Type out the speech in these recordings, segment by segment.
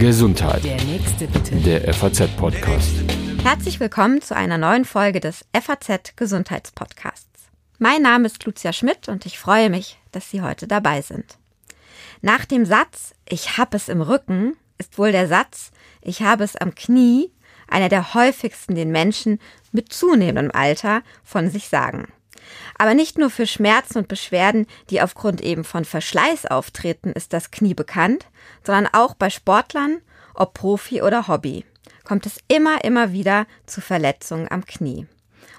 Gesundheit. Der nächste bitte. Der FAZ-Podcast. Herzlich willkommen zu einer neuen Folge des FAZ Gesundheitspodcasts. Mein Name ist Lucia Schmidt und ich freue mich, dass Sie heute dabei sind. Nach dem Satz Ich hab es im Rücken ist wohl der Satz Ich habe es am Knie einer der häufigsten den Menschen mit zunehmendem Alter von sich sagen. Aber nicht nur für Schmerzen und Beschwerden, die aufgrund eben von Verschleiß auftreten, ist das Knie bekannt, sondern auch bei Sportlern, ob Profi oder Hobby, kommt es immer, immer wieder zu Verletzungen am Knie.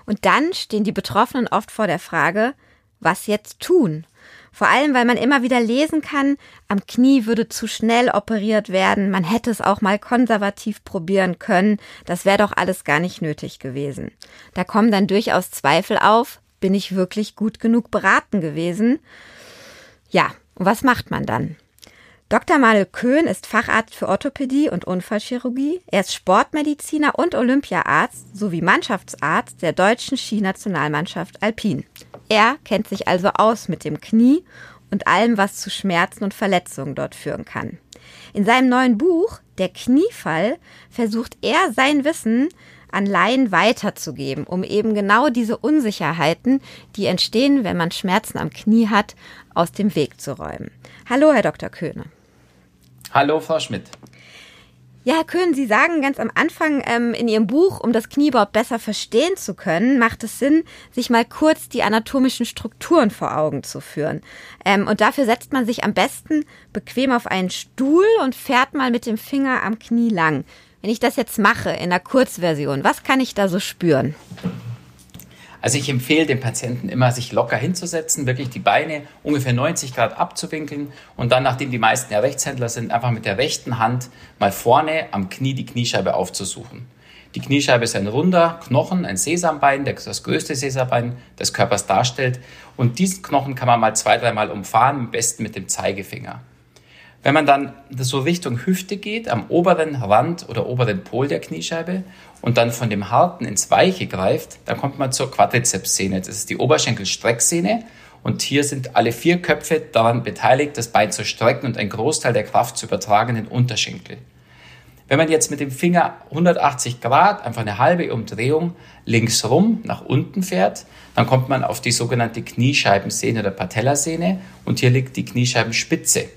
Und dann stehen die Betroffenen oft vor der Frage, was jetzt tun? Vor allem, weil man immer wieder lesen kann, am Knie würde zu schnell operiert werden, man hätte es auch mal konservativ probieren können, das wäre doch alles gar nicht nötig gewesen. Da kommen dann durchaus Zweifel auf, bin ich wirklich gut genug beraten gewesen? Ja, und was macht man dann? Dr. Manuel Köhn ist Facharzt für Orthopädie und Unfallchirurgie. Er ist Sportmediziner und Olympiaarzt sowie Mannschaftsarzt der deutschen Skinationalmannschaft Alpin. Er kennt sich also aus mit dem Knie und allem, was zu Schmerzen und Verletzungen dort führen kann. In seinem neuen Buch Der Kniefall versucht er sein Wissen an Laien weiterzugeben, um eben genau diese Unsicherheiten, die entstehen, wenn man Schmerzen am Knie hat, aus dem Weg zu räumen. Hallo, Herr Dr. Köhne. Hallo, Frau Schmidt. Ja, Herr Köhn, Sie sagen ganz am Anfang ähm, in Ihrem Buch, um das Knie überhaupt besser verstehen zu können, macht es Sinn, sich mal kurz die anatomischen Strukturen vor Augen zu führen. Ähm, und dafür setzt man sich am besten bequem auf einen Stuhl und fährt mal mit dem Finger am Knie lang. Wenn ich das jetzt mache in der Kurzversion, was kann ich da so spüren? Also ich empfehle dem Patienten immer, sich locker hinzusetzen, wirklich die Beine ungefähr 90 Grad abzuwinkeln und dann, nachdem die meisten ja Rechtshändler sind, einfach mit der rechten Hand mal vorne am Knie die Kniescheibe aufzusuchen. Die Kniescheibe ist ein runder Knochen, ein Sesambein, das größte Sesambein des Körpers darstellt. Und diesen Knochen kann man mal zwei, dreimal umfahren, am besten mit dem Zeigefinger. Wenn man dann so Richtung Hüfte geht, am oberen Rand oder oberen Pol der Kniescheibe und dann von dem Harten ins Weiche greift, dann kommt man zur Quadrizepssehne. Das ist die Oberschenkelstrecksehne und hier sind alle vier Köpfe daran beteiligt, das Bein zu strecken und einen Großteil der Kraft zu übertragen in den Unterschenkel. Wenn man jetzt mit dem Finger 180 Grad, einfach eine halbe Umdrehung links rum nach unten fährt, dann kommt man auf die sogenannte Kniescheibensehne oder Patellasehne und hier liegt die Kniescheibenspitze.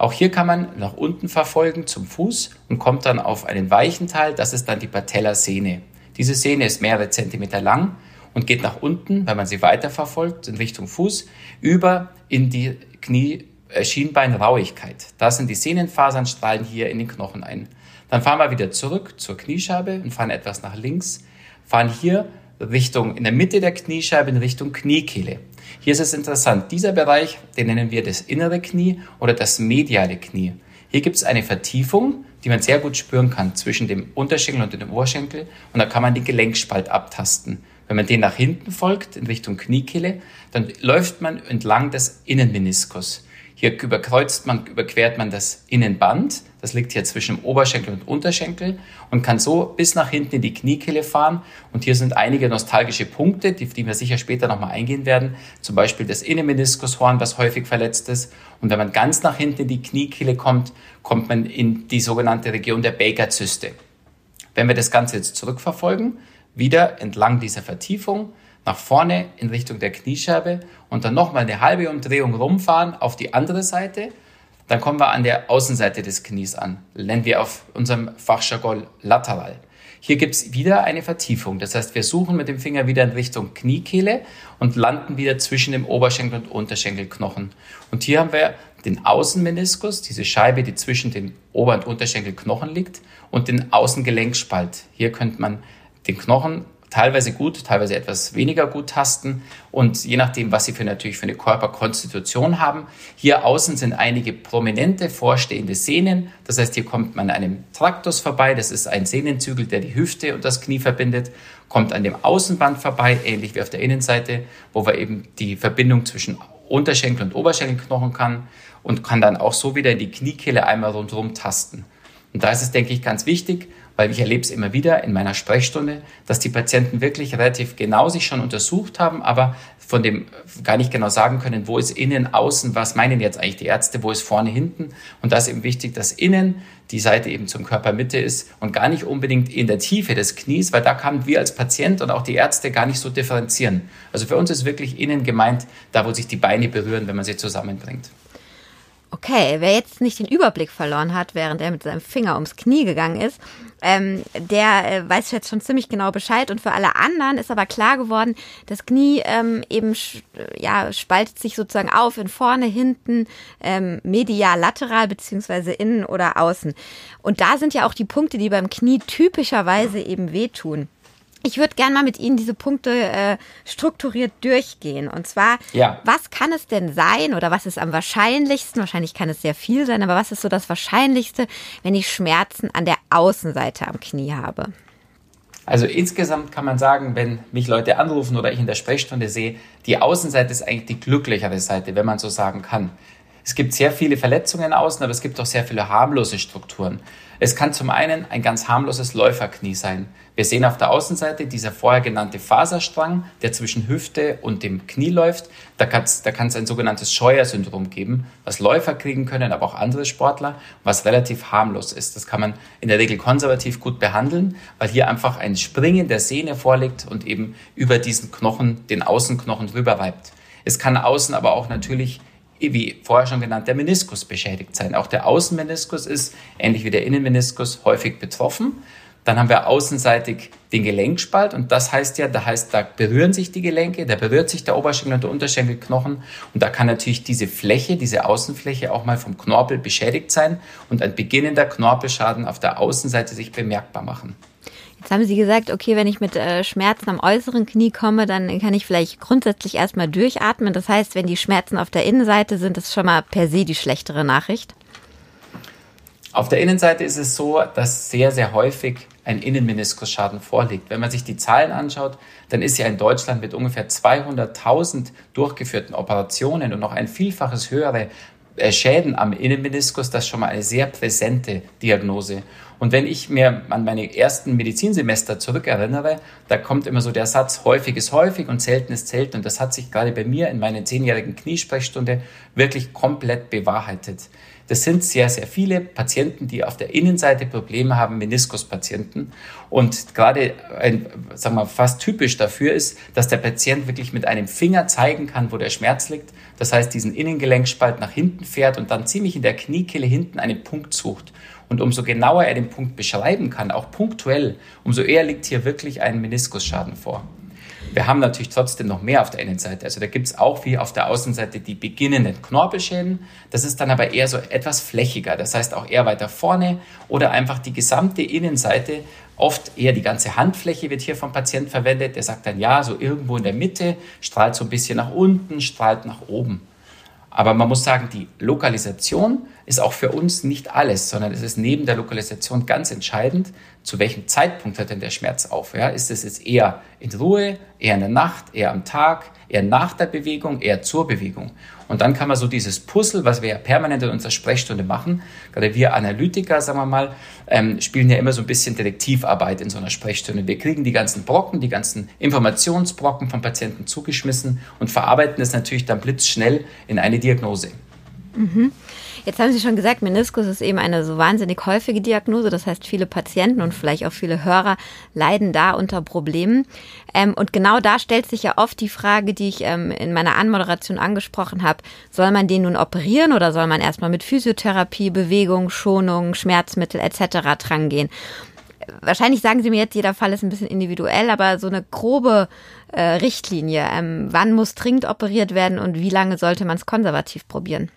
Auch hier kann man nach unten verfolgen zum Fuß und kommt dann auf einen weichen Teil, das ist dann die Patellasehne. Diese Sehne ist mehrere Zentimeter lang und geht nach unten, wenn man sie weiterverfolgt, in Richtung Fuß, über in die Knie äh, Schienbeinrauigkeit. Da sind die Sehnenfasern, strahlen hier in den Knochen ein. Dann fahren wir wieder zurück zur Kniescheibe und fahren etwas nach links, fahren hier Richtung, in der Mitte der Kniescheibe in Richtung Kniekehle. Hier ist es interessant, dieser Bereich, den nennen wir das innere Knie oder das mediale Knie. Hier gibt es eine Vertiefung, die man sehr gut spüren kann zwischen dem Unterschenkel und dem Oberschenkel und da kann man den Gelenkspalt abtasten. Wenn man den nach hinten folgt, in Richtung Kniekehle, dann läuft man entlang des Innenmeniskus. Hier überkreuzt man, überquert man das Innenband. Das liegt hier zwischen Oberschenkel und Unterschenkel und kann so bis nach hinten in die Kniekehle fahren. Und hier sind einige nostalgische Punkte, die, die wir sicher später nochmal eingehen werden. Zum Beispiel das Innenmeniskushorn, was häufig verletzt ist. Und wenn man ganz nach hinten in die Kniekehle kommt, kommt man in die sogenannte Region der Baker-Zyste. Wenn wir das Ganze jetzt zurückverfolgen, wieder entlang dieser Vertiefung, nach vorne in Richtung der Kniescheibe und dann nochmal eine halbe Umdrehung rumfahren auf die andere Seite. Dann kommen wir an der Außenseite des Knies an. Nennen wir auf unserem Fachjargon lateral. Hier gibt es wieder eine Vertiefung. Das heißt, wir suchen mit dem Finger wieder in Richtung Kniekehle und landen wieder zwischen dem Oberschenkel und Unterschenkelknochen. Und hier haben wir den Außenmeniskus, diese Scheibe, die zwischen dem Ober- und Unterschenkelknochen liegt, und den Außengelenkspalt. Hier könnte man den Knochen teilweise gut, teilweise etwas weniger gut tasten und je nachdem, was sie für natürlich für eine Körperkonstitution haben. Hier außen sind einige prominente vorstehende Sehnen. Das heißt, hier kommt man an einem Traktus vorbei. Das ist ein Sehnenzügel, der die Hüfte und das Knie verbindet. Kommt an dem Außenband vorbei, ähnlich wie auf der Innenseite, wo wir eben die Verbindung zwischen Unterschenkel und Oberschenkelknochen kann und kann dann auch so wieder in die Kniekehle einmal rundherum tasten. Und da ist es, denke ich, ganz wichtig, weil ich erlebe es immer wieder in meiner Sprechstunde, dass die Patienten wirklich relativ genau sich schon untersucht haben, aber von dem gar nicht genau sagen können, wo ist innen, außen, was meinen jetzt eigentlich die Ärzte, wo ist vorne, hinten. Und da ist eben wichtig, dass innen die Seite eben zum Körpermitte ist und gar nicht unbedingt in der Tiefe des Knies, weil da kann wir als Patient und auch die Ärzte gar nicht so differenzieren. Also für uns ist wirklich innen gemeint, da wo sich die Beine berühren, wenn man sie zusammenbringt. Okay, wer jetzt nicht den Überblick verloren hat, während er mit seinem Finger ums Knie gegangen ist, ähm, der äh, weiß jetzt schon ziemlich genau Bescheid. Und für alle anderen ist aber klar geworden, das Knie ähm, eben ja spaltet sich sozusagen auf in vorne, hinten, ähm, medial, lateral beziehungsweise innen oder außen. Und da sind ja auch die Punkte, die beim Knie typischerweise eben wehtun. Ich würde gerne mal mit Ihnen diese Punkte äh, strukturiert durchgehen. Und zwar, ja. was kann es denn sein oder was ist am wahrscheinlichsten? Wahrscheinlich kann es sehr viel sein, aber was ist so das Wahrscheinlichste, wenn ich Schmerzen an der Außenseite am Knie habe? Also insgesamt kann man sagen, wenn mich Leute anrufen oder ich in der Sprechstunde sehe, die Außenseite ist eigentlich die glücklichere Seite, wenn man so sagen kann. Es gibt sehr viele Verletzungen außen, aber es gibt auch sehr viele harmlose Strukturen. Es kann zum einen ein ganz harmloses Läuferknie sein. Wir sehen auf der Außenseite dieser vorher genannte Faserstrang, der zwischen Hüfte und dem Knie läuft. Da kann es da ein sogenanntes Scheuer-Syndrom geben, was Läufer kriegen können, aber auch andere Sportler, was relativ harmlos ist. Das kann man in der Regel konservativ gut behandeln, weil hier einfach ein Springen der Sehne vorliegt und eben über diesen Knochen, den Außenknochen drüber reibt. Es kann außen aber auch natürlich wie vorher schon genannt, der Meniskus beschädigt sein. Auch der Außenmeniskus ist, ähnlich wie der Innenmeniskus, häufig betroffen. Dann haben wir außenseitig den Gelenkspalt und das heißt ja, da heißt, da berühren sich die Gelenke, da berührt sich der Oberschenkel und der Unterschenkelknochen und da kann natürlich diese Fläche, diese Außenfläche auch mal vom Knorpel beschädigt sein und ein beginnender Knorpelschaden auf der Außenseite sich bemerkbar machen. Jetzt haben Sie gesagt, okay, wenn ich mit äh, Schmerzen am äußeren Knie komme, dann kann ich vielleicht grundsätzlich erstmal durchatmen. Das heißt, wenn die Schmerzen auf der Innenseite sind, ist schon mal per se die schlechtere Nachricht. Auf der Innenseite ist es so, dass sehr, sehr häufig ein Innenmeniskusschaden vorliegt. Wenn man sich die Zahlen anschaut, dann ist ja in Deutschland mit ungefähr 200.000 durchgeführten Operationen und noch ein Vielfaches höhere äh, Schäden am Innenmeniskus, das ist schon mal eine sehr präsente Diagnose. Und wenn ich mir an meine ersten Medizinsemester zurückerinnere, da kommt immer so der Satz, häufig ist häufig und selten ist selten. Und das hat sich gerade bei mir in meiner zehnjährigen Kniesprechstunde wirklich komplett bewahrheitet. Das sind sehr, sehr viele Patienten, die auf der Innenseite Probleme haben, Meniskuspatienten. Und gerade ein, sagen wir, fast typisch dafür ist, dass der Patient wirklich mit einem Finger zeigen kann, wo der Schmerz liegt. Das heißt, diesen Innengelenkspalt nach hinten fährt und dann ziemlich in der Kniekehle hinten einen Punkt sucht. Und umso genauer er den Punkt beschreiben kann, auch punktuell, umso eher liegt hier wirklich ein Meniskusschaden vor. Wir haben natürlich trotzdem noch mehr auf der Innenseite. Also da gibt es auch wie auf der Außenseite die beginnenden Knorpelschäden. Das ist dann aber eher so etwas flächiger. Das heißt auch eher weiter vorne oder einfach die gesamte Innenseite. Oft eher die ganze Handfläche wird hier vom Patienten verwendet. Der sagt dann ja, so irgendwo in der Mitte, strahlt so ein bisschen nach unten, strahlt nach oben. Aber man muss sagen, die Lokalisation ist auch für uns nicht alles, sondern es ist neben der Lokalisation ganz entscheidend, zu welchem Zeitpunkt hört denn der Schmerz auf. Ja? Ist es jetzt eher in Ruhe, eher in der Nacht, eher am Tag, eher nach der Bewegung, eher zur Bewegung? Und dann kann man so dieses Puzzle, was wir ja permanent in unserer Sprechstunde machen, gerade wir Analytiker, sagen wir mal, ähm, spielen ja immer so ein bisschen Detektivarbeit in so einer Sprechstunde. Wir kriegen die ganzen Brocken, die ganzen Informationsbrocken vom Patienten zugeschmissen und verarbeiten es natürlich dann blitzschnell in eine Diagnose. Mhm. Jetzt haben Sie schon gesagt, Meniskus ist eben eine so wahnsinnig häufige Diagnose. Das heißt, viele Patienten und vielleicht auch viele Hörer leiden da unter Problemen. Ähm, und genau da stellt sich ja oft die Frage, die ich ähm, in meiner Anmoderation angesprochen habe. Soll man den nun operieren oder soll man erstmal mit Physiotherapie, Bewegung, Schonung, Schmerzmittel etc. drangehen? Wahrscheinlich sagen Sie mir jetzt, jeder Fall ist ein bisschen individuell, aber so eine grobe äh, Richtlinie. Ähm, wann muss dringend operiert werden und wie lange sollte man es konservativ probieren?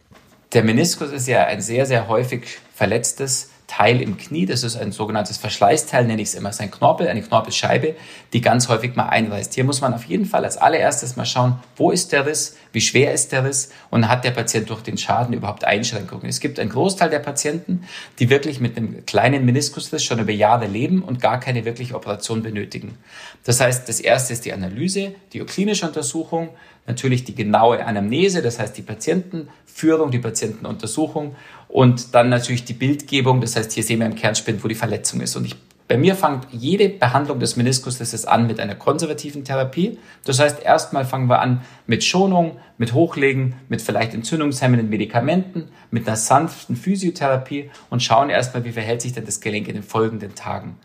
Der Meniskus ist ja ein sehr, sehr häufig verletztes Teil im Knie. Das ist ein sogenanntes Verschleißteil, nenne ich es immer. Das ist ein Knorpel, eine Knorpelscheibe, die ganz häufig mal einreißt. Hier muss man auf jeden Fall als allererstes mal schauen, wo ist der Riss, wie schwer ist der Riss und hat der Patient durch den Schaden überhaupt Einschränkungen. Es gibt einen Großteil der Patienten, die wirklich mit einem kleinen Meniskusriss schon über Jahre leben und gar keine wirkliche Operation benötigen. Das heißt, das erste ist die Analyse, die klinische Untersuchung, natürlich die genaue Anamnese, das heißt die Patientenführung, die Patientenuntersuchung Und dann natürlich die Bildgebung, das heißt, hier sehen wir im Kernspind, wo die Verletzung ist. Und ich bei mir fängt jede Behandlung des Meniskus an mit einer konservativen Therapie. Das heißt, erstmal fangen wir an mit Schonung, mit Hochlegen, mit vielleicht entzündungshemmenden Medikamenten, mit einer sanften Physiotherapie und schauen erstmal, wie verhält sich denn das Gelenk in den folgenden Tagen.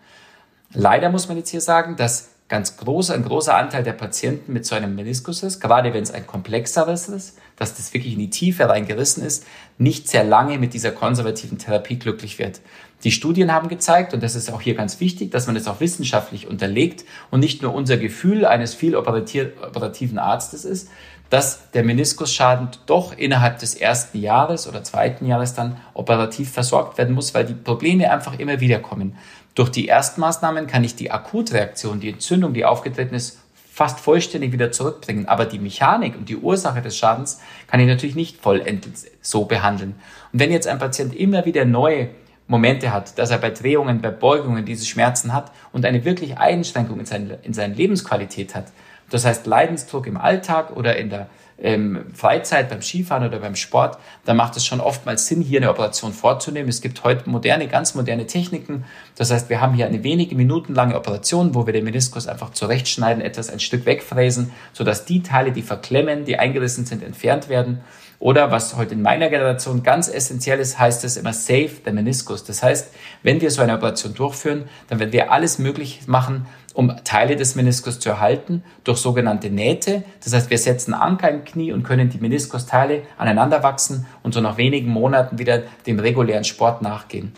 Leider muss man jetzt hier sagen, dass ganz groß, ein großer Anteil der Patienten mit so einem Meniskus ist, gerade wenn es ein komplexeres ist, dass das wirklich in die Tiefe reingerissen ist, nicht sehr lange mit dieser konservativen Therapie glücklich wird. Die Studien haben gezeigt, und das ist auch hier ganz wichtig, dass man das auch wissenschaftlich unterlegt und nicht nur unser Gefühl eines viel operativen Arztes ist, dass der Meniskusschaden doch innerhalb des ersten Jahres oder zweiten Jahres dann operativ versorgt werden muss, weil die Probleme einfach immer wieder kommen. Durch die Erstmaßnahmen kann ich die Akutreaktion, die Entzündung, die aufgetreten ist, fast vollständig wieder zurückbringen. Aber die Mechanik und die Ursache des Schadens kann ich natürlich nicht vollendend so behandeln. Und wenn jetzt ein Patient immer wieder neue Momente hat, dass er bei Drehungen, bei Beugungen diese Schmerzen hat und eine wirklich Einschränkung in, sein, in seiner Lebensqualität hat, das heißt Leidensdruck im Alltag oder in der ähm, Freizeit, beim Skifahren oder beim Sport, dann macht es schon oftmals Sinn, hier eine Operation vorzunehmen. Es gibt heute moderne, ganz moderne Techniken. Das heißt, wir haben hier eine wenige Minuten lange Operation, wo wir den Meniskus einfach zurechtschneiden, etwas ein Stück wegfräsen, sodass die Teile, die verklemmen, die eingerissen sind, entfernt werden. Oder was heute in meiner Generation ganz essentiell ist, heißt es immer Save the Meniskus. Das heißt, wenn wir so eine Operation durchführen, dann werden wir alles möglich machen, um Teile des Meniskus zu erhalten durch sogenannte Nähte. Das heißt, wir setzen Anker im Knie und können die Meniskusteile aneinander wachsen und so nach wenigen Monaten wieder dem regulären Sport nachgehen.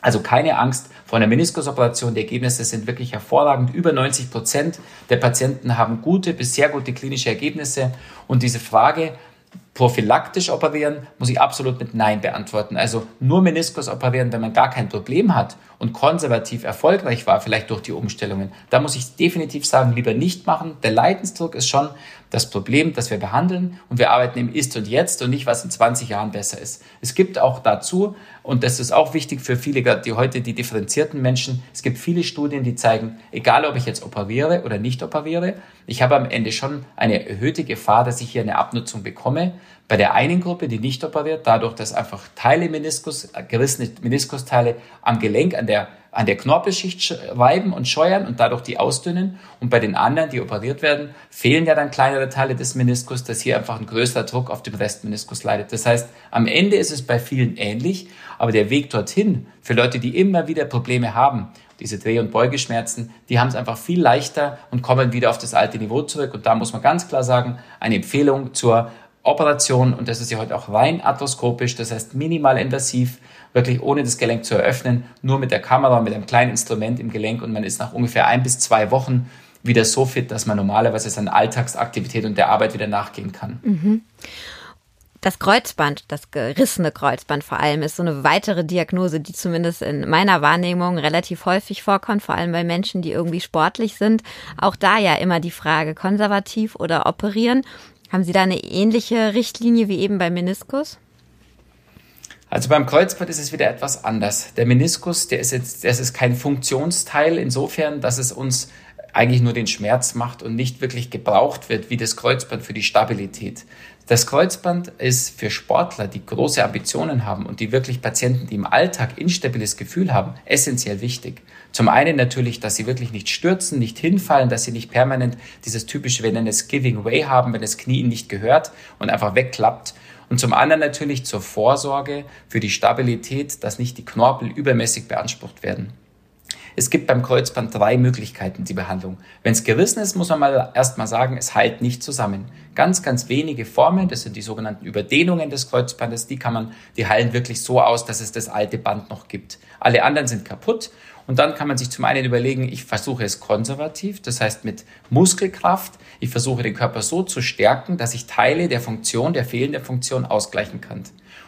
Also keine Angst vor einer Meniskusoperation. Die Ergebnisse sind wirklich hervorragend. Über 90 Prozent der Patienten haben gute bis sehr gute klinische Ergebnisse. Und diese Frage, prophylaktisch operieren, muss ich absolut mit Nein beantworten. Also nur Meniskus operieren, wenn man gar kein Problem hat und konservativ erfolgreich war, vielleicht durch die Umstellungen. Da muss ich definitiv sagen, lieber nicht machen. Der Leidensdruck ist schon das Problem, das wir behandeln und wir arbeiten im Ist und Jetzt und nicht, was in 20 Jahren besser ist. Es gibt auch dazu, und das ist auch wichtig für viele, die heute die differenzierten Menschen, es gibt viele Studien, die zeigen, egal ob ich jetzt operiere oder nicht operiere, ich habe am Ende schon eine erhöhte Gefahr, dass ich hier eine Abnutzung bekomme. Bei der einen Gruppe, die nicht operiert, dadurch, dass einfach Teile Meniskus, gerissene Meniskusteile am Gelenk, an der an der Knorpelschicht reiben und scheuern und dadurch die ausdünnen. Und bei den anderen, die operiert werden, fehlen ja dann kleinere Teile des Meniskus, dass hier einfach ein größerer Druck auf dem Restmeniskus leidet. Das heißt, am Ende ist es bei vielen ähnlich, aber der Weg dorthin für Leute, die immer wieder Probleme haben, diese Dreh- und Beugeschmerzen, die haben es einfach viel leichter und kommen wieder auf das alte Niveau zurück. Und da muss man ganz klar sagen, eine Empfehlung zur Operation, und das ist ja heute auch rein arthroskopisch, das heißt minimal invasiv, wirklich ohne das Gelenk zu eröffnen, nur mit der Kamera, mit einem kleinen Instrument im Gelenk und man ist nach ungefähr ein bis zwei Wochen wieder so fit, dass man normalerweise seiner Alltagsaktivität und der Arbeit wieder nachgehen kann. Mhm. Das Kreuzband, das gerissene Kreuzband vor allem, ist so eine weitere Diagnose, die zumindest in meiner Wahrnehmung relativ häufig vorkommt, vor allem bei Menschen, die irgendwie sportlich sind. Auch da ja immer die Frage, konservativ oder operieren. Haben Sie da eine ähnliche Richtlinie wie eben beim Meniskus? Also beim Kreuzband ist es wieder etwas anders. Der Meniskus, der ist jetzt, das ist kein Funktionsteil insofern, dass es uns eigentlich nur den Schmerz macht und nicht wirklich gebraucht wird wie das Kreuzband für die Stabilität. Das Kreuzband ist für Sportler, die große Ambitionen haben und die wirklich Patienten, die im Alltag instabiles Gefühl haben, essentiell wichtig. Zum einen natürlich, dass sie wirklich nicht stürzen, nicht hinfallen, dass sie nicht permanent dieses typische, nennen es Giving Way haben, wenn das Knie ihnen nicht gehört und einfach wegklappt. Und zum anderen natürlich zur Vorsorge für die Stabilität, dass nicht die Knorpel übermäßig beansprucht werden. Es gibt beim Kreuzband drei Möglichkeiten, die Behandlung. Wenn es gerissen ist, muss man mal erstmal sagen, es heilt nicht zusammen. Ganz, ganz wenige Formen, das sind die sogenannten Überdehnungen des Kreuzbandes, die kann man, die heilen wirklich so aus, dass es das alte Band noch gibt. Alle anderen sind kaputt und dann kann man sich zum einen überlegen, ich versuche es konservativ, das heißt mit Muskelkraft. Ich versuche den Körper so zu stärken, dass ich Teile der Funktion, der fehlenden Funktion ausgleichen kann.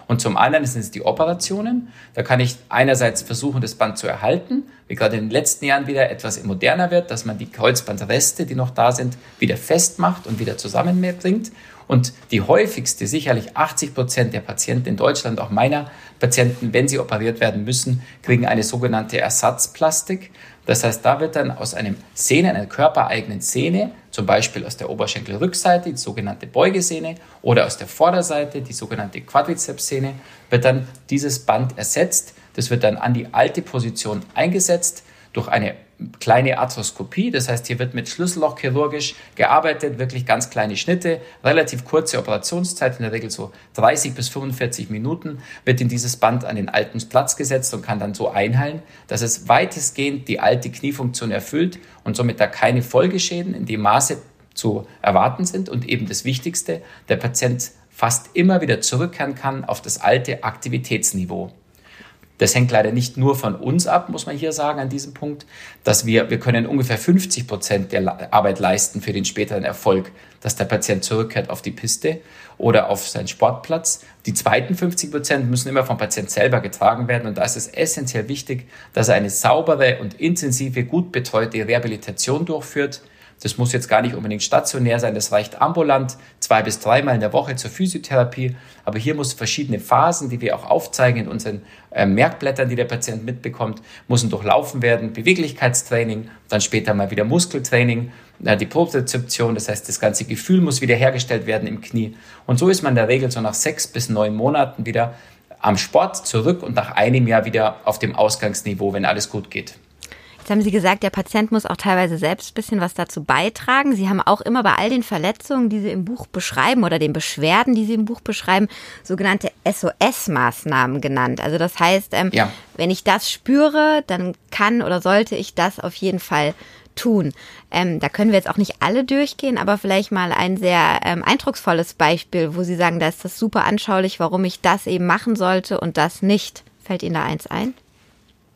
Und zum anderen sind es die Operationen. Da kann ich einerseits versuchen, das Band zu erhalten, wie gerade in den letzten Jahren wieder etwas moderner wird, dass man die Kreuzbandreste, die noch da sind, wieder festmacht und wieder zusammenbringt. Und die häufigste, sicherlich 80 Prozent der Patienten in Deutschland, auch meiner Patienten, wenn sie operiert werden müssen, kriegen eine sogenannte Ersatzplastik. Das heißt, da wird dann aus einem Sehne, einer körpereigenen Sehne, zum Beispiel aus der Oberschenkelrückseite, die sogenannte Beugesehne, oder aus der Vorderseite, die sogenannte Quadrizepssehne, wird dann dieses Band ersetzt. Das wird dann an die alte Position eingesetzt durch eine kleine Arthroskopie. Das heißt, hier wird mit Schlüsselloch chirurgisch gearbeitet, wirklich ganz kleine Schnitte, relativ kurze Operationszeit, in der Regel so 30 bis 45 Minuten, wird in dieses Band an den alten Platz gesetzt und kann dann so einheilen, dass es weitestgehend die alte Kniefunktion erfüllt und somit da keine Folgeschäden in dem Maße zu erwarten sind und eben das Wichtigste, der Patient fast immer wieder zurückkehren kann auf das alte Aktivitätsniveau. Das hängt leider nicht nur von uns ab, muss man hier sagen, an diesem Punkt, dass wir, wir können ungefähr 50 Prozent der Arbeit leisten für den späteren Erfolg, dass der Patient zurückkehrt auf die Piste oder auf seinen Sportplatz. Die zweiten 50 Prozent müssen immer vom Patient selber getragen werden und da ist es essentiell wichtig, dass er eine saubere und intensive, gut betreute Rehabilitation durchführt, das muss jetzt gar nicht unbedingt stationär sein, das reicht ambulant, zwei bis dreimal in der Woche zur Physiotherapie. Aber hier muss verschiedene Phasen, die wir auch aufzeigen in unseren äh, Merkblättern, die der Patient mitbekommt, müssen durchlaufen werden. Beweglichkeitstraining, dann später mal wieder Muskeltraining, äh, die Propriozeption, das heißt, das ganze Gefühl muss wiederhergestellt werden im Knie. Und so ist man in der Regel so nach sechs bis neun Monaten wieder am Sport zurück und nach einem Jahr wieder auf dem Ausgangsniveau, wenn alles gut geht. Jetzt haben Sie gesagt, der Patient muss auch teilweise selbst ein bisschen was dazu beitragen. Sie haben auch immer bei all den Verletzungen, die Sie im Buch beschreiben oder den Beschwerden, die Sie im Buch beschreiben, sogenannte SOS-Maßnahmen genannt. Also das heißt, ähm, ja. wenn ich das spüre, dann kann oder sollte ich das auf jeden Fall tun. Ähm, da können wir jetzt auch nicht alle durchgehen, aber vielleicht mal ein sehr ähm, eindrucksvolles Beispiel, wo Sie sagen, da ist das super anschaulich, warum ich das eben machen sollte und das nicht. Fällt Ihnen da eins ein?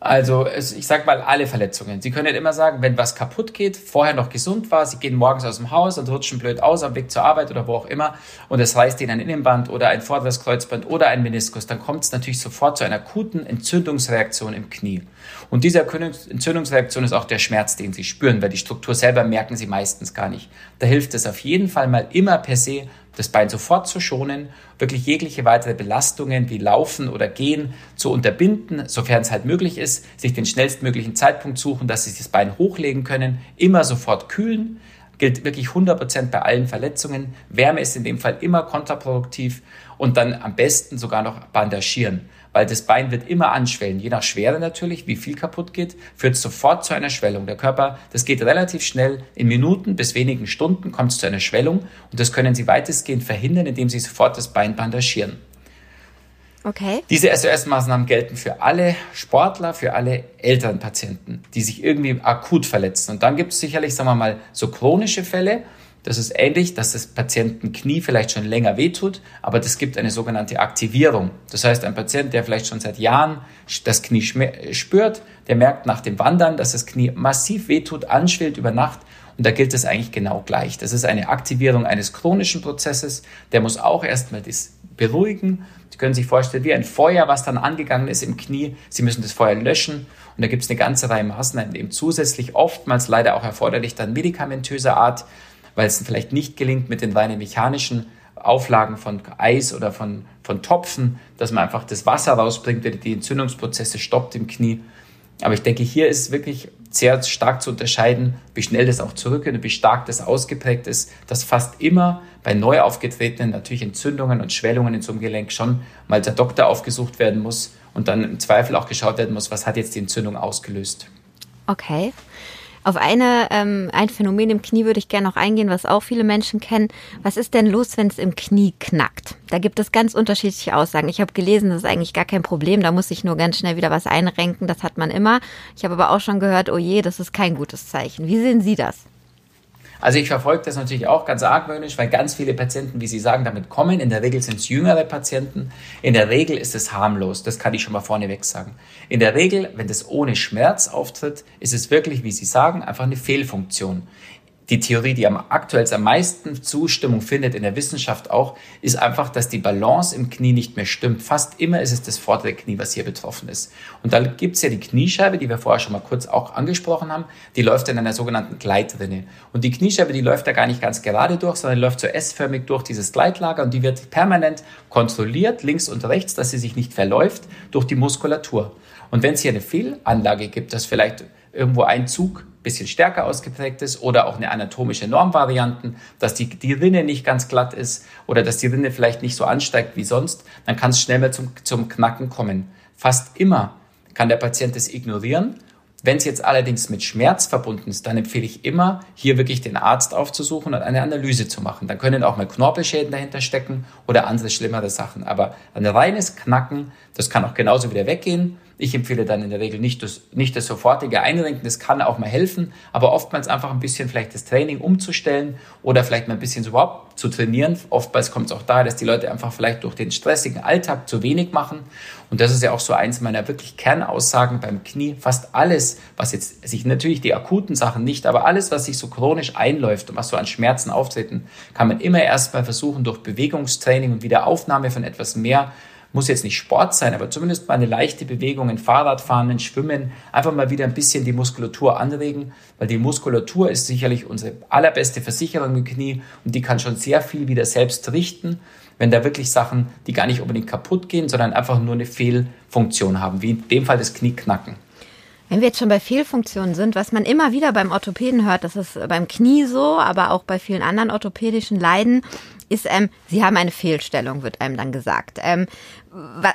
Also es, ich sage mal alle Verletzungen. Sie können immer sagen, wenn was kaputt geht, vorher noch gesund war, Sie gehen morgens aus dem Haus und rutschen blöd aus am Weg zur Arbeit oder wo auch immer und es reißt Ihnen ein Innenband oder ein vorderes Kreuzband oder ein Meniskus, dann kommt es natürlich sofort zu einer akuten Entzündungsreaktion im Knie. Und diese Entzündungsreaktion ist auch der Schmerz, den Sie spüren, weil die Struktur selber merken Sie meistens gar nicht. Da hilft es auf jeden Fall mal immer per se das Bein sofort zu schonen, wirklich jegliche weitere Belastungen wie Laufen oder Gehen zu unterbinden, sofern es halt möglich ist, sich den schnellstmöglichen Zeitpunkt suchen, dass sie das Bein hochlegen können, immer sofort kühlen, gilt wirklich 100% bei allen Verletzungen. Wärme ist in dem Fall immer kontraproduktiv und dann am besten sogar noch bandagieren weil das Bein wird immer anschwellen. Je nach Schwere natürlich, wie viel kaputt geht, führt es sofort zu einer Schwellung. Der Körper, das geht relativ schnell, in Minuten bis wenigen Stunden kommt es zu einer Schwellung und das können Sie weitestgehend verhindern, indem Sie sofort das Bein bandagieren. Okay. Diese SOS-Maßnahmen gelten für alle Sportler, für alle älteren Patienten, die sich irgendwie akut verletzen. Und dann gibt es sicherlich, sagen wir mal, so chronische Fälle, das ist ähnlich, dass das Patientenknie vielleicht schon länger wehtut, aber das gibt eine sogenannte Aktivierung. Das heißt, ein Patient, der vielleicht schon seit Jahren das Knie spürt, der merkt nach dem Wandern, dass das Knie massiv wehtut, anschwillt über Nacht und da gilt es eigentlich genau gleich. Das ist eine Aktivierung eines chronischen Prozesses. Der muss auch erstmal das beruhigen. Sie können sich vorstellen, wie ein Feuer, was dann angegangen ist im Knie. Sie müssen das Feuer löschen. Und da gibt es eine ganze Reihe Maßnahmen, eben zusätzlich oftmals leider auch erforderlich dann medikamentöser Art, weil es vielleicht nicht gelingt mit den reinen mechanischen Auflagen von Eis oder von, von Topfen, dass man einfach das Wasser rausbringt, die Entzündungsprozesse stoppt im Knie. Aber ich denke, hier ist wirklich sehr stark zu unterscheiden, wie schnell das auch zurückgeht und wie stark das ausgeprägt ist, dass fast immer bei neu aufgetretenen natürlich Entzündungen und Schwellungen in so einem Gelenk schon mal der Doktor aufgesucht werden muss und dann im Zweifel auch geschaut werden muss, was hat jetzt die Entzündung ausgelöst. Okay. Auf eine, ähm, ein Phänomen im Knie würde ich gerne noch eingehen, was auch viele Menschen kennen. Was ist denn los, wenn es im Knie knackt? Da gibt es ganz unterschiedliche Aussagen. Ich habe gelesen, das ist eigentlich gar kein Problem. Da muss ich nur ganz schnell wieder was einrenken. Das hat man immer. Ich habe aber auch schon gehört, oh je, das ist kein gutes Zeichen. Wie sehen Sie das? Also ich verfolge das natürlich auch ganz argwöhnisch, weil ganz viele Patienten, wie Sie sagen, damit kommen. In der Regel sind es jüngere Patienten. In der Regel ist es harmlos. Das kann ich schon mal vorneweg sagen. In der Regel, wenn das ohne Schmerz auftritt, ist es wirklich, wie Sie sagen, einfach eine Fehlfunktion die Theorie, die am aktuell am meisten Zustimmung findet in der Wissenschaft auch, ist einfach, dass die Balance im Knie nicht mehr stimmt. Fast immer ist es das vordere Knie, was hier betroffen ist. Und da gibt es ja die Kniescheibe, die wir vorher schon mal kurz auch angesprochen haben, die läuft in einer sogenannten Gleitrinne. Und die Kniescheibe, die läuft da gar nicht ganz gerade durch, sondern läuft so S-förmig durch dieses Gleitlager und die wird permanent kontrolliert, links und rechts, dass sie sich nicht verläuft durch die Muskulatur. Und wenn es hier eine Fehlanlage gibt, dass vielleicht irgendwo ein Zug bisschen stärker ausgeprägt ist oder auch eine anatomische Normvarianten, dass die, die Rinne nicht ganz glatt ist oder dass die Rinne vielleicht nicht so ansteigt wie sonst, dann kann es schnell mal zum, zum Knacken kommen. Fast immer kann der Patient es ignorieren wenn es jetzt allerdings mit Schmerz verbunden ist, dann empfehle ich immer, hier wirklich den Arzt aufzusuchen und eine Analyse zu machen. Dann können auch mal Knorpelschäden dahinter stecken oder andere schlimmere Sachen. Aber ein reines Knacken, das kann auch genauso wieder weggehen. Ich empfehle dann in der Regel nicht das, nicht das sofortige Einrenken, das kann auch mal helfen, aber oftmals einfach ein bisschen vielleicht das Training umzustellen oder vielleicht mal ein bisschen überhaupt zu trainieren. Oftmals kommt es auch daher, dass die Leute einfach vielleicht durch den stressigen Alltag zu wenig machen. Und das ist ja auch so eins meiner wirklich Kernaussagen beim Knie. Fast alles, was jetzt sich natürlich die akuten Sachen nicht, aber alles, was sich so chronisch einläuft und was so an Schmerzen auftreten, kann man immer erst mal versuchen durch Bewegungstraining und Wiederaufnahme von etwas mehr muss jetzt nicht Sport sein, aber zumindest mal eine leichte Bewegung in Fahrradfahren, in Schwimmen, einfach mal wieder ein bisschen die Muskulatur anregen, weil die Muskulatur ist sicherlich unsere allerbeste Versicherung im Knie und die kann schon sehr viel wieder selbst richten, wenn da wirklich Sachen, die gar nicht unbedingt kaputt gehen, sondern einfach nur eine Fehlfunktion haben, wie in dem Fall das Knieknacken. Wenn wir jetzt schon bei Fehlfunktionen sind, was man immer wieder beim Orthopäden hört, das ist beim Knie so, aber auch bei vielen anderen orthopädischen Leiden, ist, ähm, sie haben eine Fehlstellung, wird einem dann gesagt. Ähm,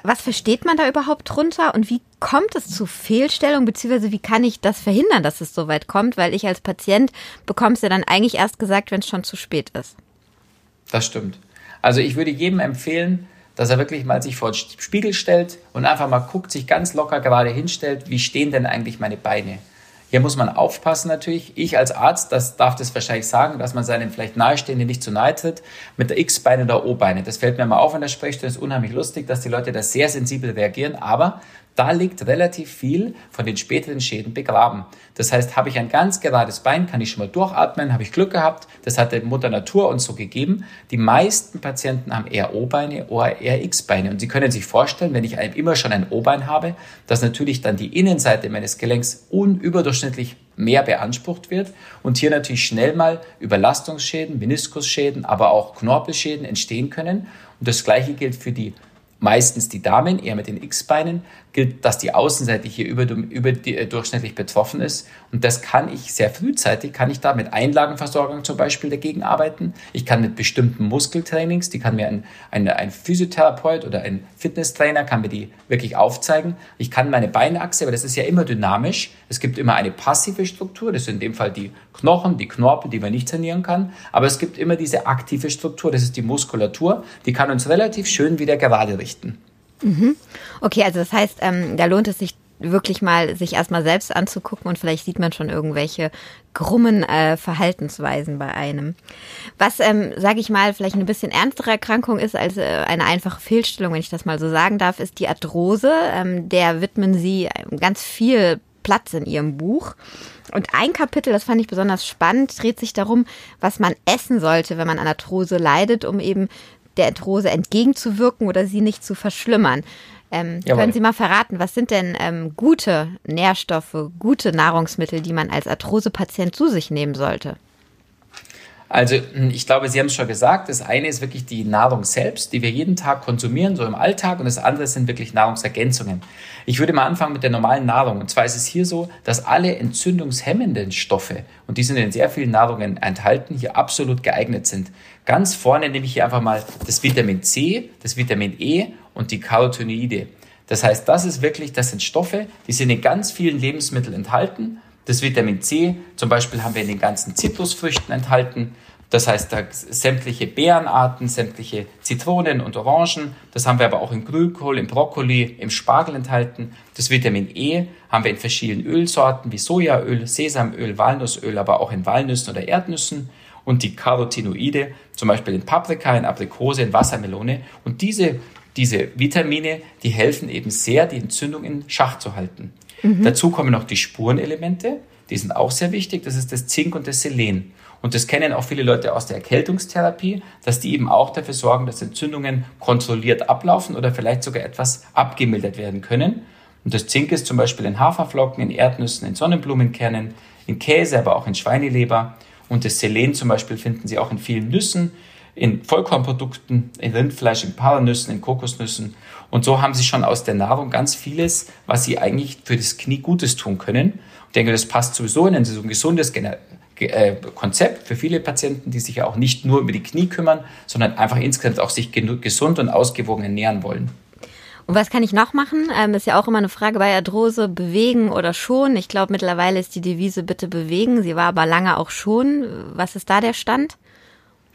was versteht man da überhaupt drunter und wie kommt es zu Fehlstellung, beziehungsweise wie kann ich das verhindern, dass es so weit kommt? Weil ich als Patient bekomme es ja dann eigentlich erst gesagt, wenn es schon zu spät ist. Das stimmt. Also ich würde jedem empfehlen, dass er wirklich mal sich vor den Spiegel stellt und einfach mal guckt, sich ganz locker gerade hinstellt, wie stehen denn eigentlich meine Beine? Hier muss man aufpassen natürlich. Ich als Arzt, das darf das wahrscheinlich sagen, dass man seinen vielleicht Nahestehenden nicht zu nahe tritt mit der X-Beine oder O-Beine. Das fällt mir mal auf in der Sprechstunde. Ist unheimlich lustig, dass die Leute da sehr sensibel reagieren. Aber da liegt relativ viel von den späteren Schäden begraben. Das heißt, habe ich ein ganz gerades Bein, kann ich schon mal durchatmen, habe ich Glück gehabt, das hat die Mutter Natur uns so gegeben. Die meisten Patienten haben eher O-Beine oder eher X-Beine. Und Sie können sich vorstellen, wenn ich immer schon ein O-Bein habe, dass natürlich dann die Innenseite meines Gelenks unüberdurchschnittlich mehr beansprucht wird und hier natürlich schnell mal Überlastungsschäden, Meniskusschäden, aber auch Knorpelschäden entstehen können. Und das Gleiche gilt für die meistens die Damen, eher mit den X-Beinen, gilt, dass die Außenseite hier überdurchschnittlich äh, betroffen ist. Und das kann ich sehr frühzeitig, kann ich da mit Einlagenversorgung zum Beispiel dagegen arbeiten. Ich kann mit bestimmten Muskeltrainings, die kann mir ein, ein, ein Physiotherapeut oder ein Fitnesstrainer, kann mir die wirklich aufzeigen. Ich kann meine Beinachse, aber das ist ja immer dynamisch. Es gibt immer eine passive Struktur, das sind in dem Fall die Knochen, die Knorpel, die man nicht trainieren kann. Aber es gibt immer diese aktive Struktur, das ist die Muskulatur, die kann uns relativ schön wieder gerade richten. Mhm. Okay, also das heißt, ähm, da lohnt es sich wirklich mal, sich erstmal selbst anzugucken und vielleicht sieht man schon irgendwelche krummen äh, Verhaltensweisen bei einem. Was, ähm, sage ich mal, vielleicht eine bisschen ernstere Erkrankung ist als äh, eine einfache Fehlstellung, wenn ich das mal so sagen darf, ist die Arthrose. Ähm, der widmen Sie ganz viel Platz in Ihrem Buch. Und ein Kapitel, das fand ich besonders spannend, dreht sich darum, was man essen sollte, wenn man an Arthrose leidet, um eben der Arthrose entgegenzuwirken oder sie nicht zu verschlimmern. Ähm, können Sie mal verraten, was sind denn ähm, gute Nährstoffe, gute Nahrungsmittel, die man als Arthrose-Patient zu sich nehmen sollte? Also hm, ich glaube, Sie haben es schon gesagt, das eine ist wirklich die Nahrung selbst, die wir jeden Tag konsumieren, so im Alltag, und das andere sind wirklich Nahrungsergänzungen. Ich würde mal anfangen mit der normalen Nahrung. Und zwar ist es hier so, dass alle entzündungshemmenden Stoffe, und die sind in sehr vielen Nahrungen enthalten, hier absolut geeignet sind. Ganz vorne nehme ich hier einfach mal das Vitamin C, das Vitamin E und die Carotinoide. Das heißt, das ist wirklich, das sind Stoffe, die sind in ganz vielen Lebensmitteln enthalten das Vitamin C zum Beispiel haben wir in den ganzen Zitrusfrüchten enthalten. Das heißt, da sämtliche Beerenarten, sämtliche Zitronen und Orangen. Das haben wir aber auch im Grünkohl, im Brokkoli, im Spargel enthalten. Das Vitamin E haben wir in verschiedenen Ölsorten wie Sojaöl, Sesamöl, Walnussöl, aber auch in Walnüssen oder Erdnüssen. Und die Carotinoide, zum Beispiel in Paprika, in Aprikose, in Wassermelone. Und diese, diese Vitamine, die helfen eben sehr, die Entzündung in Schach zu halten. Mhm. Dazu kommen noch die Spurenelemente, die sind auch sehr wichtig. Das ist das Zink und das Selen. Und das kennen auch viele Leute aus der Erkältungstherapie, dass die eben auch dafür sorgen, dass Entzündungen kontrolliert ablaufen oder vielleicht sogar etwas abgemildert werden können. Und das Zink ist zum Beispiel in Haferflocken, in Erdnüssen, in Sonnenblumenkernen, in Käse, aber auch in Schweineleber. Und das Selen zum Beispiel finden Sie auch in vielen Nüssen, in Vollkornprodukten, in Rindfleisch, in Paranüssen, in Kokosnüssen. Und so haben sie schon aus der Nahrung ganz vieles, was sie eigentlich für das Knie Gutes tun können. Ich denke, das passt sowieso in so ein gesundes äh, Konzept für viele Patienten, die sich ja auch nicht nur über die Knie kümmern, sondern einfach insgesamt auch sich gesund und ausgewogen ernähren wollen. Und was kann ich noch machen? Ähm, ist ja auch immer eine Frage bei Arthrose, bewegen oder schon. Ich glaube, mittlerweile ist die Devise bitte bewegen. Sie war aber lange auch schon. Was ist da der Stand?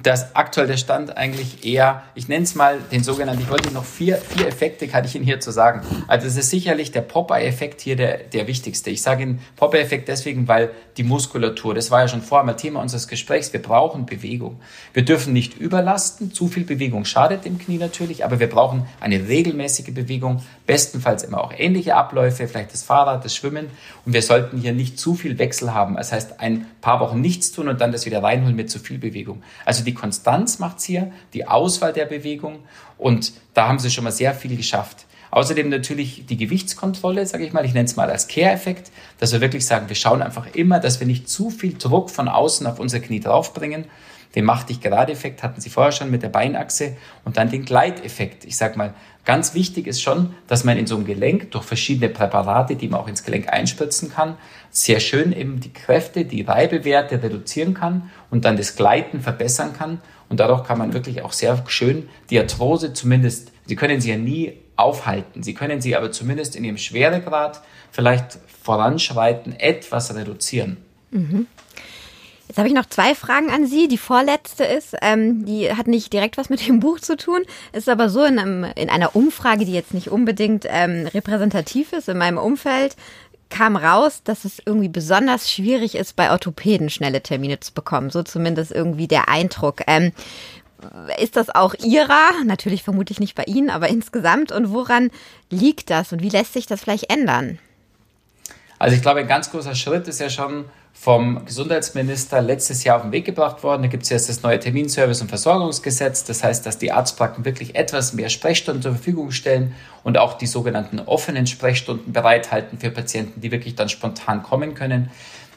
Dass aktuell der Stand eigentlich eher, ich nenne es mal den sogenannten, ich wollte noch vier, vier Effekte, kann ich Ihnen hier zu sagen. Also es ist sicherlich der Popeye-Effekt hier der, der wichtigste. Ich sage Ihnen Popeye-Effekt deswegen, weil die Muskulatur, das war ja schon vorher mal Thema unseres Gesprächs, wir brauchen Bewegung. Wir dürfen nicht überlasten, zu viel Bewegung schadet dem Knie natürlich, aber wir brauchen eine regelmäßige Bewegung, bestenfalls immer auch ähnliche Abläufe, vielleicht das Fahrrad, das Schwimmen und wir sollten hier nicht zu viel Wechsel haben. Das heißt, ein paar Wochen nichts tun und dann das wieder reinholen mit zu viel Bewegung. Also die Konstanz macht es hier, die Auswahl der Bewegung und da haben sie schon mal sehr viel geschafft. Außerdem natürlich die Gewichtskontrolle, sage ich mal, ich nenne es mal als Care-Effekt, dass wir wirklich sagen, wir schauen einfach immer, dass wir nicht zu viel Druck von außen auf unser Knie draufbringen. Den Mach dich gerade Effekt hatten Sie vorher schon mit der Beinachse und dann den Gleiteffekt. Ich sage mal, ganz wichtig ist schon, dass man in so einem Gelenk durch verschiedene Präparate, die man auch ins Gelenk einspritzen kann, sehr schön eben die Kräfte, die Reibewerte reduzieren kann und dann das Gleiten verbessern kann. Und dadurch kann man wirklich auch sehr schön die Arthrose zumindest, Sie können sie ja nie aufhalten. Sie können sie aber zumindest in ihrem Schweregrad vielleicht voranschreiten, etwas reduzieren. Mhm. Jetzt habe ich noch zwei Fragen an Sie. Die vorletzte ist, ähm, die hat nicht direkt was mit dem Buch zu tun, ist aber so in, einem, in einer Umfrage, die jetzt nicht unbedingt ähm, repräsentativ ist in meinem Umfeld, kam raus, dass es irgendwie besonders schwierig ist, bei Orthopäden schnelle Termine zu bekommen. So zumindest irgendwie der Eindruck. Ähm, ist das auch Ihrer? Natürlich vermutlich nicht bei Ihnen, aber insgesamt. Und woran liegt das und wie lässt sich das vielleicht ändern? Also ich glaube, ein ganz großer Schritt ist ja schon vom Gesundheitsminister letztes Jahr auf den Weg gebracht worden. Da gibt es jetzt das neue Terminservice- und Versorgungsgesetz. Das heißt, dass die Arztpraxen wirklich etwas mehr Sprechstunden zur Verfügung stellen und auch die sogenannten offenen Sprechstunden bereithalten für Patienten, die wirklich dann spontan kommen können.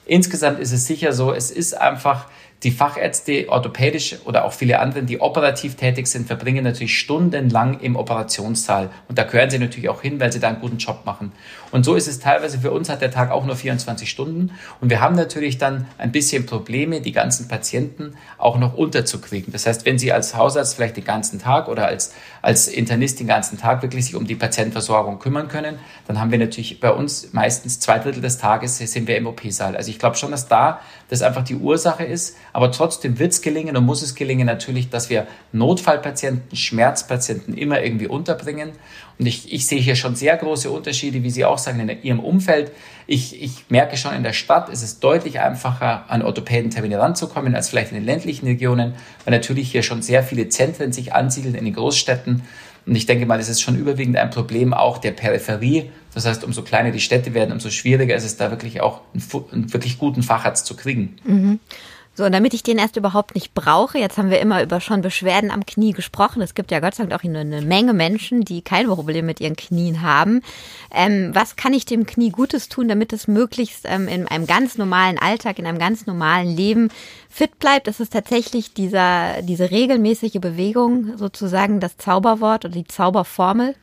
Insgesamt ist es sicher so, es ist einfach die Fachärzte, orthopädisch oder auch viele andere, die operativ tätig sind, verbringen natürlich stundenlang im Operationssaal. Und da gehören sie natürlich auch hin, weil sie da einen guten Job machen. Und so ist es teilweise für uns hat der Tag auch nur 24 Stunden. Und wir haben natürlich dann ein bisschen Probleme, die ganzen Patienten auch noch unterzukriegen. Das heißt, wenn Sie als Hausarzt vielleicht den ganzen Tag oder als, als Internist den ganzen Tag wirklich sich um die Patientenversorgung kümmern können, dann haben wir natürlich bei uns meistens zwei Drittel des Tages sind wir im OP-Saal. Also ich glaube schon, dass da das einfach die Ursache ist. Aber trotzdem wird es gelingen und muss es gelingen natürlich, dass wir Notfallpatienten, Schmerzpatienten immer irgendwie unterbringen. Und ich, ich sehe hier schon sehr große Unterschiede, wie Sie auch sagen, in Ihrem Umfeld. Ich, ich merke schon, in der Stadt ist es deutlich einfacher, an Orthopädentermine ranzukommen, als vielleicht in den ländlichen Regionen, weil natürlich hier schon sehr viele Zentren sich ansiedeln in den Großstädten. Und ich denke mal, das ist schon überwiegend ein Problem auch der Peripherie. Das heißt, umso kleiner die Städte werden, umso schwieriger ist es da wirklich auch einen, einen wirklich guten Facharzt zu kriegen. Mhm. So, und damit ich den erst überhaupt nicht brauche, jetzt haben wir immer über schon Beschwerden am Knie gesprochen. Es gibt ja Gott sei Dank auch eine Menge Menschen, die kein Problem mit ihren Knien haben. Ähm, was kann ich dem Knie Gutes tun, damit es möglichst ähm, in einem ganz normalen Alltag, in einem ganz normalen Leben fit bleibt? Das ist tatsächlich dieser, diese regelmäßige Bewegung sozusagen das Zauberwort oder die Zauberformel.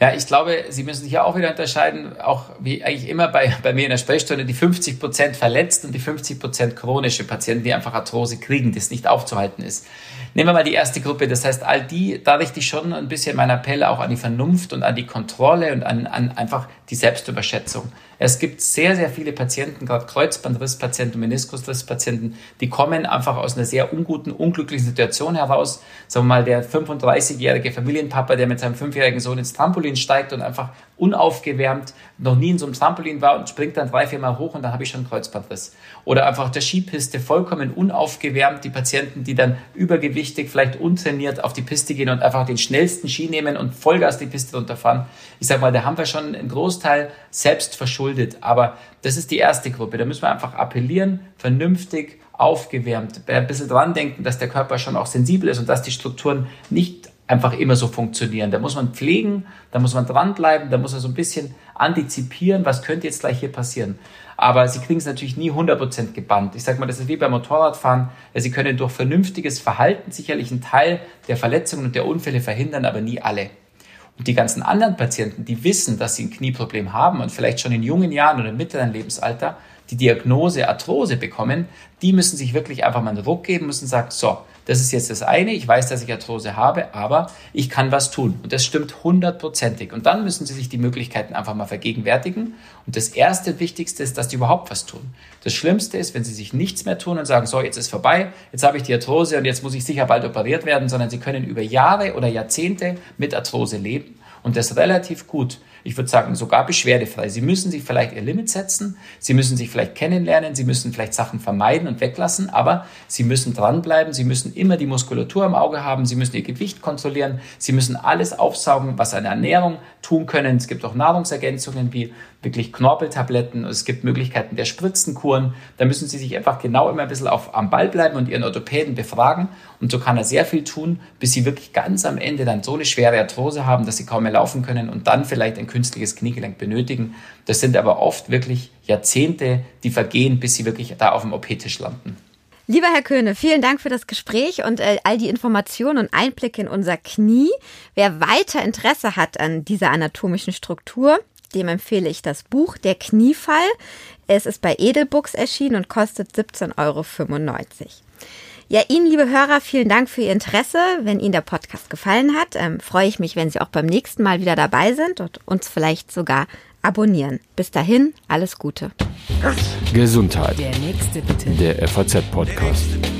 Ja, ich glaube, Sie müssen hier auch wieder unterscheiden, auch wie eigentlich immer bei, bei mir in der Sprechstunde, die 50 Prozent verletzt und die 50 Prozent chronische Patienten, die einfach Arthrose kriegen, das nicht aufzuhalten ist. Nehmen wir mal die erste Gruppe, das heißt, all die, da richte ich schon ein bisschen mein Appell auch an die Vernunft und an die Kontrolle und an, an einfach die Selbstüberschätzung. Es gibt sehr, sehr viele Patienten, gerade Kreuzbandrisspatienten, Meniskusrisspatienten, die kommen einfach aus einer sehr unguten, unglücklichen Situation heraus. Sagen wir mal, der 35-jährige Familienpapa, der mit seinem fünfjährigen Sohn ins Trampolin steigt und einfach unaufgewärmt noch nie in so einem Trampolin war und springt dann drei, vier Mal hoch und dann habe ich schon Kreuzbandriss. Oder einfach der Skipiste vollkommen unaufgewärmt, die Patienten, die dann übergewichtig, vielleicht untrainiert auf die Piste gehen und einfach den schnellsten Ski nehmen und Vollgas die Piste runterfahren. Ich sage mal, da haben wir schon einen Großteil selbst verschuldet. Aber das ist die erste Gruppe. Da müssen wir einfach appellieren, vernünftig, aufgewärmt, ein bisschen dran denken, dass der Körper schon auch sensibel ist und dass die Strukturen nicht einfach immer so funktionieren. Da muss man pflegen, da muss man dranbleiben, da muss er so ein bisschen antizipieren, was könnte jetzt gleich hier passieren. Aber sie kriegen es natürlich nie 100% gebannt. Ich sage mal, das ist wie beim Motorradfahren. Sie können durch vernünftiges Verhalten sicherlich einen Teil der Verletzungen und der Unfälle verhindern, aber nie alle. Und die ganzen anderen Patienten, die wissen, dass sie ein Knieproblem haben und vielleicht schon in jungen Jahren oder im mittleren Lebensalter die Diagnose Arthrose bekommen, die müssen sich wirklich einfach mal einen Ruck geben, müssen sagen, so, das ist jetzt das eine, ich weiß, dass ich Arthrose habe, aber ich kann was tun. Und das stimmt hundertprozentig. Und dann müssen Sie sich die Möglichkeiten einfach mal vergegenwärtigen. Und das erste Wichtigste ist, dass die überhaupt was tun. Das Schlimmste ist, wenn Sie sich nichts mehr tun und sagen, so, jetzt ist vorbei, jetzt habe ich die Arthrose und jetzt muss ich sicher bald operiert werden, sondern Sie können über Jahre oder Jahrzehnte mit Arthrose leben und das relativ gut ich würde sagen, sogar beschwerdefrei. Sie müssen sich vielleicht ihr Limit setzen, Sie müssen sich vielleicht kennenlernen, Sie müssen vielleicht Sachen vermeiden und weglassen, aber Sie müssen dranbleiben, Sie müssen immer die Muskulatur im Auge haben, Sie müssen Ihr Gewicht kontrollieren, Sie müssen alles aufsaugen, was eine Ernährung tun können. Es gibt auch Nahrungsergänzungen wie wirklich Knorpeltabletten, es gibt Möglichkeiten der Spritzenkuren. Da müssen Sie sich einfach genau immer ein bisschen auf, am Ball bleiben und Ihren Orthopäden befragen. Und so kann er sehr viel tun, bis Sie wirklich ganz am Ende dann so eine schwere Arthrose haben, dass Sie kaum mehr laufen können und dann vielleicht ein künstliches Kniegelenk benötigen. Das sind aber oft wirklich Jahrzehnte, die vergehen, bis Sie wirklich da auf dem OP-Tisch landen. Lieber Herr Köhne, vielen Dank für das Gespräch und äh, all die Informationen und Einblicke in unser Knie. Wer weiter Interesse hat an dieser anatomischen Struktur, dem empfehle ich das Buch Der Kniefall. Es ist bei Edelbooks erschienen und kostet 17,95 Euro. Ja, Ihnen, liebe Hörer, vielen Dank für Ihr Interesse. Wenn Ihnen der Podcast gefallen hat, ähm, freue ich mich, wenn Sie auch beim nächsten Mal wieder dabei sind und uns vielleicht sogar abonnieren. Bis dahin, alles Gute. Gesundheit. Der nächste bitte. Der FAZ-Podcast.